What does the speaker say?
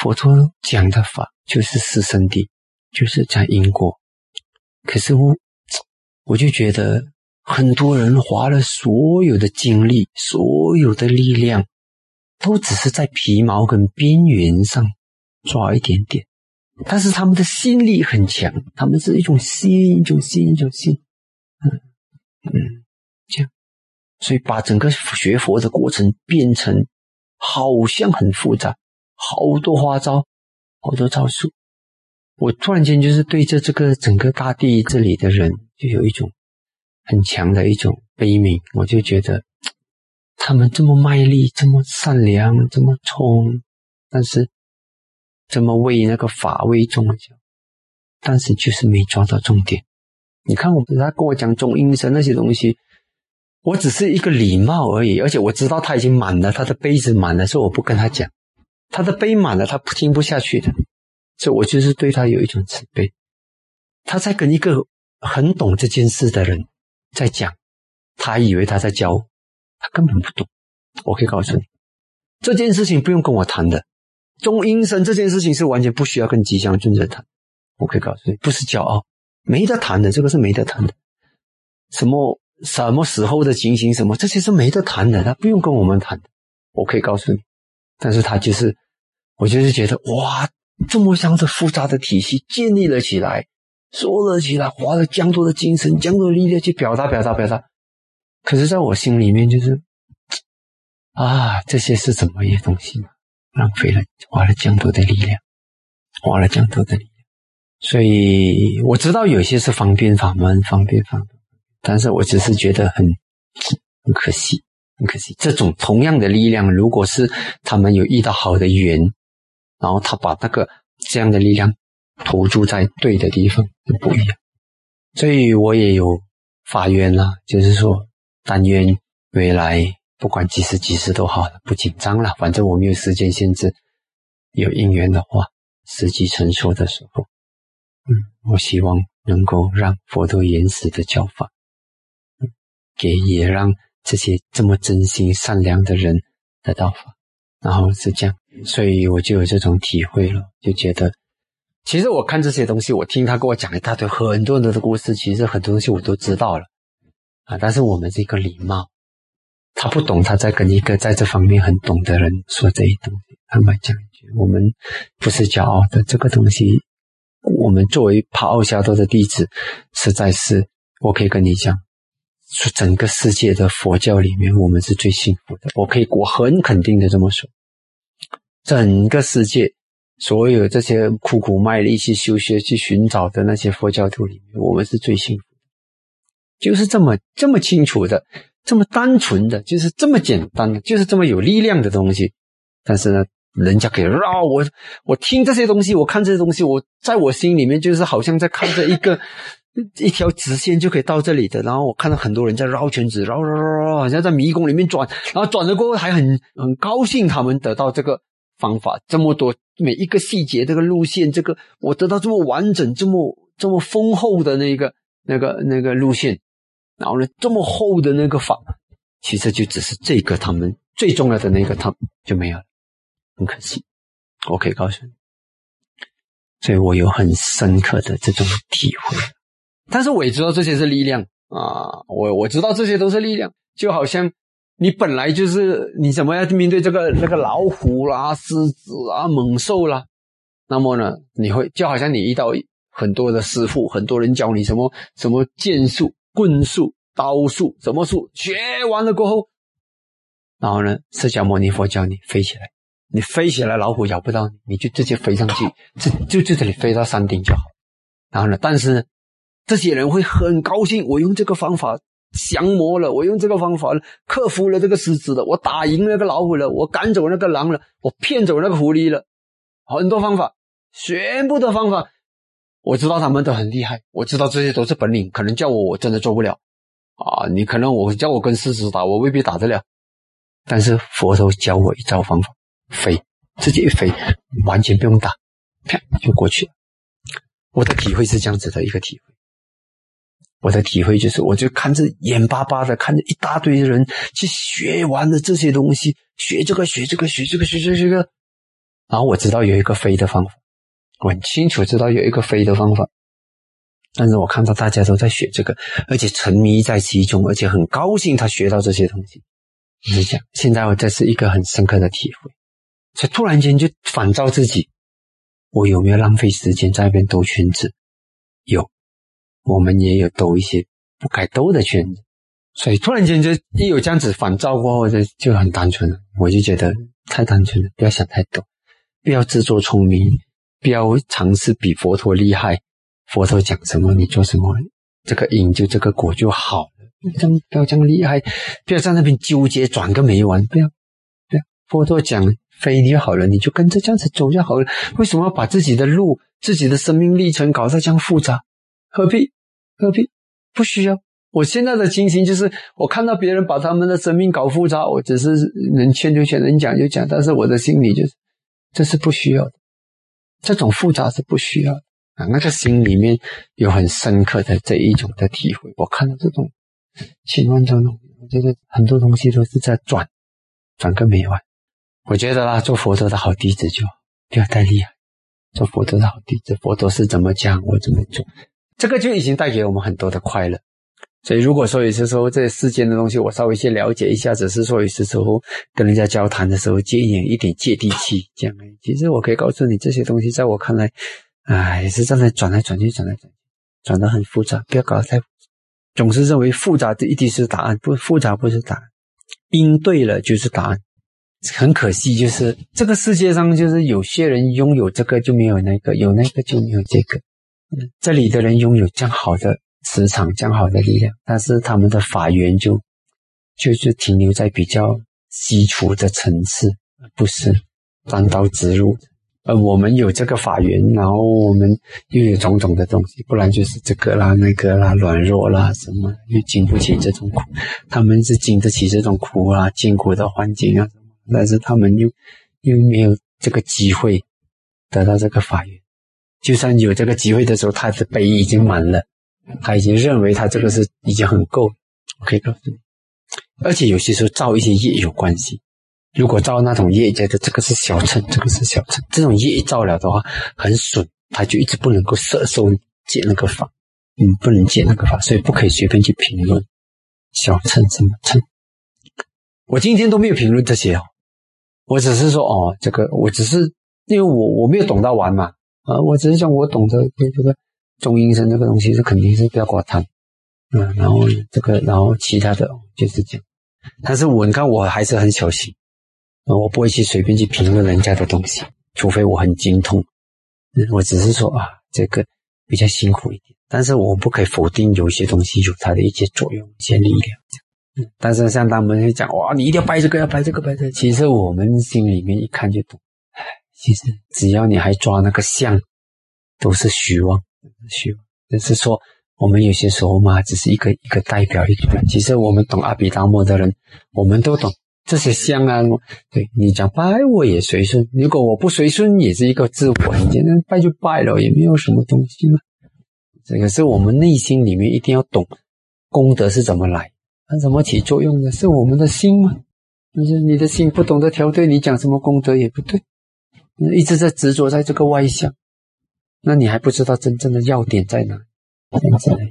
佛陀讲的法就是四圣谛，就是讲因果。可是我，我就觉得很多人花了所有的精力、所有的力量，都只是在皮毛跟边缘上抓一点点，但是他们的心力很强，他们是一种心，一种心，一种心，嗯嗯，这样，所以把整个学佛的过程变成好像很复杂。好多花招，好多招数。我突然间就是对着这个整个大地这里的人，就有一种很强的一种悲悯。我就觉得 他们这么卖力，这么善良，这么冲，但是这么为那个法为宗教，但是就是没抓到重点。你看，我他跟我讲中阴身那些东西，我只是一个礼貌而已，而且我知道他已经满了，他的杯子满了，所以我不跟他讲。他的杯满了，他听不下去的，所以我就是对他有一种慈悲。他在跟一个很懂这件事的人在讲，他以为他在教，他根本不懂。我可以告诉你，这件事情不用跟我谈的。中阴身这件事情是完全不需要跟吉祥尊者谈。我可以告诉你，不是骄傲，没得谈的，这个是没得谈的。什么什么时候的情形，什么这些是没得谈的，他不用跟我们谈的。我可以告诉你。但是他就是，我就是觉得哇，这么样的复杂的体系建立了起来，说了起来，花了江多的精神、江多的力量去表达、表达、表达。可是，在我心里面，就是啊，这些是怎么一些东西呢？浪费了，花了这样多的力量，花了这样多的力量。所以我知道有些是方便法门，方便法门，但是我只是觉得很很可惜。很可惜，这种同样的力量，如果是他们有遇到好的缘，然后他把那个这样的力量投注在对的地方，就不一样。所以我也有发愿啦，就是说，但愿未来不管几时几时都好，不紧张了，反正我没有时间限制。有因缘的话，时机成熟的时候，嗯，我希望能够让佛陀原始的教法，给也让。这些这么真心善良的人的道法，然后是这样，所以我就有这种体会了，就觉得，其实我看这些东西，我听他跟我讲一大堆很多很多的故事，其实很多东西我都知道了啊。但是我们这个礼貌，他不懂，他在跟一个在这方面很懂的人说这些东西，坦白讲一句，我们不是骄傲的，这个东西，我们作为帕奥夏多的弟子，实在是，我可以跟你讲。说整个世界的佛教里面，我们是最幸福的。我可以我很肯定的这么说，整个世界所有这些苦苦卖力去修学、去寻找的那些佛教徒里面，我们是最幸福的。就是这么这么清楚的，这么单纯的，就是这么简单的，就是这么有力量的东西。但是呢，人家可以绕我，我听这些东西，我看这些东西，我在我心里面就是好像在看着一个。一条直线就可以到这里的，然后我看到很多人在绕圈子，绕绕绕绕，好像在迷宫里面转，然后转了过后还很很高兴，他们得到这个方法，这么多每一个细节，这个路线，这个我得到这么完整、这么这么丰厚的那个那个那个路线，然后呢，这么厚的那个法，其实就只是这个他们最重要的那个，他就没有了，很可惜。我可以告诉你，所以我有很深刻的这种体会。但是我也知道这些是力量啊，我我知道这些都是力量，就好像你本来就是你怎么样面对这个那个老虎啦、狮子啊、猛兽啦，那么呢，你会就好像你遇到很多的师傅，很多人教你什么什么剑术、棍术、刀术，什么术，学完了过后，然后呢，释迦牟尼佛教你飞起来，你飞起来，老虎咬不到你，你就直接飞上去，就就就这里飞到山顶就好。然后呢，但是。这些人会很高兴，我用这个方法降魔了，我用这个方法克服了这个狮子了，我打赢那个老虎了，我赶走那个狼了，我骗走那个狐狸了，很多方法，全部的方法，我知道他们都很厉害，我知道这些都是本领，可能叫我我真的做不了啊！你可能我叫我跟狮子打，我未必打得了，但是佛头教我一招方法，飞，自己一飞，完全不用打，啪就过去了。我的体会是这样子的一个体会。我的体会就是，我就看着眼巴巴的看着一大堆人去学完了这些东西，学这个学这个学这个学这个学这个，然后我知道有一个飞的方法，我很清楚知道有一个飞的方法。但是我看到大家都在学这个，而且沉迷在其中，而且很高兴他学到这些东西。是讲，现在我这是一个很深刻的体会，所以突然间就反照自己，我有没有浪费时间在那边兜圈子？有，我们也有兜一些不该兜的圈子。所以突然间就一有这样子反照过后，就就很单纯了。我就觉得太单纯了，不要想太多，不要自作聪明，不要尝试比佛陀厉害。佛陀讲什么，你做什么，这个因就这个果就好了。这样不要这样厉害，不要在那边纠结转个没完。不要，不要。佛陀讲飞就好了，你就跟着这样子走就好了。为什么要把自己的路、自己的生命历程搞得这样复杂？何必？何必？不需要。我现在的心情就是，我看到别人把他们的生命搞复杂，我只是能劝就劝，能讲就讲。但是我的心里就是，这是不需要的，这种复杂是不需要的。啊，那个心里面有很深刻的这一种的体会。我看到这种千万种，我觉得很多东西都是在转，转个没完。我觉得啦，做佛陀的好弟子就不要太厉害，做佛陀的好弟子，佛陀是怎么讲，我怎么做，这个就已经带给我们很多的快乐。所以，如果说有些时候这世间的东西我稍微去了解一下，只是说有些时候跟人家交谈的时候，接一点一点接地气这样。其实我可以告诉你，这些东西在我看来。哎，也是在那转来转去，转来转去，转得很复杂。不要搞得太，总是认为复杂的一定是答案，不复杂不是答案。因对了就是答案。很可惜，就是这个世界上，就是有些人拥有这个就没有那个，有那个就没有这个。这里的人拥有这样好的磁场，这样好的力量，但是他们的法源就就是停留在比较基础的层次，不是单刀直入。呃，我们有这个法源，然后我们又有种种的东西，不然就是这个啦、那个啦、软弱啦什么，又经不起这种苦。他们是经得起这种苦啊、艰苦的环境啊，但是他们又又没有这个机会得到这个法源。就算有这个机会的时候，他的杯已经满了，他已经认为他这个是已经很够。我可以告诉你，而且有些时候造一些业有关系。如果造那种业，觉得这个是小乘，这个是小乘，这种业造了的话，很损，他就一直不能够摄受解那个法，嗯，不能解那个法，所以不可以随便去评论小乘什么乘。我今天都没有评论这些哦，我只是说哦，这个我只是因为我我没有懂到完嘛，啊，我只是讲我懂得这个中阴身这个东西是肯定是不要挂贪，嗯，然后这个然后其他的就是这样，但是我你看我还是很小心。我不会去随便去评论人家的东西，除非我很精通。我只是说啊，这个比较辛苦一点，但是我不可以否定有一些东西有它的一些作用、一些力量。但是像他们会讲哇，你一定要掰这个，要掰这个，掰这个。其实我们心里面一看就懂。其实只要你还抓那个相，都是虚妄，虚妄。就是说，我们有些时候嘛，只是一个一个代表一个。其实我们懂阿毗达摩的人，我们都懂。这些相啊，对你讲拜我也随顺，如果我不随顺，也是一个自我。你简单拜就拜了，也没有什么东西嘛。这个是我们内心里面一定要懂，功德是怎么来，它怎么起作用的，是我们的心嘛。就是你的心不懂得调对，你讲什么功德也不对，一直在执着在这个外向，那你还不知道真正的要点在哪。现在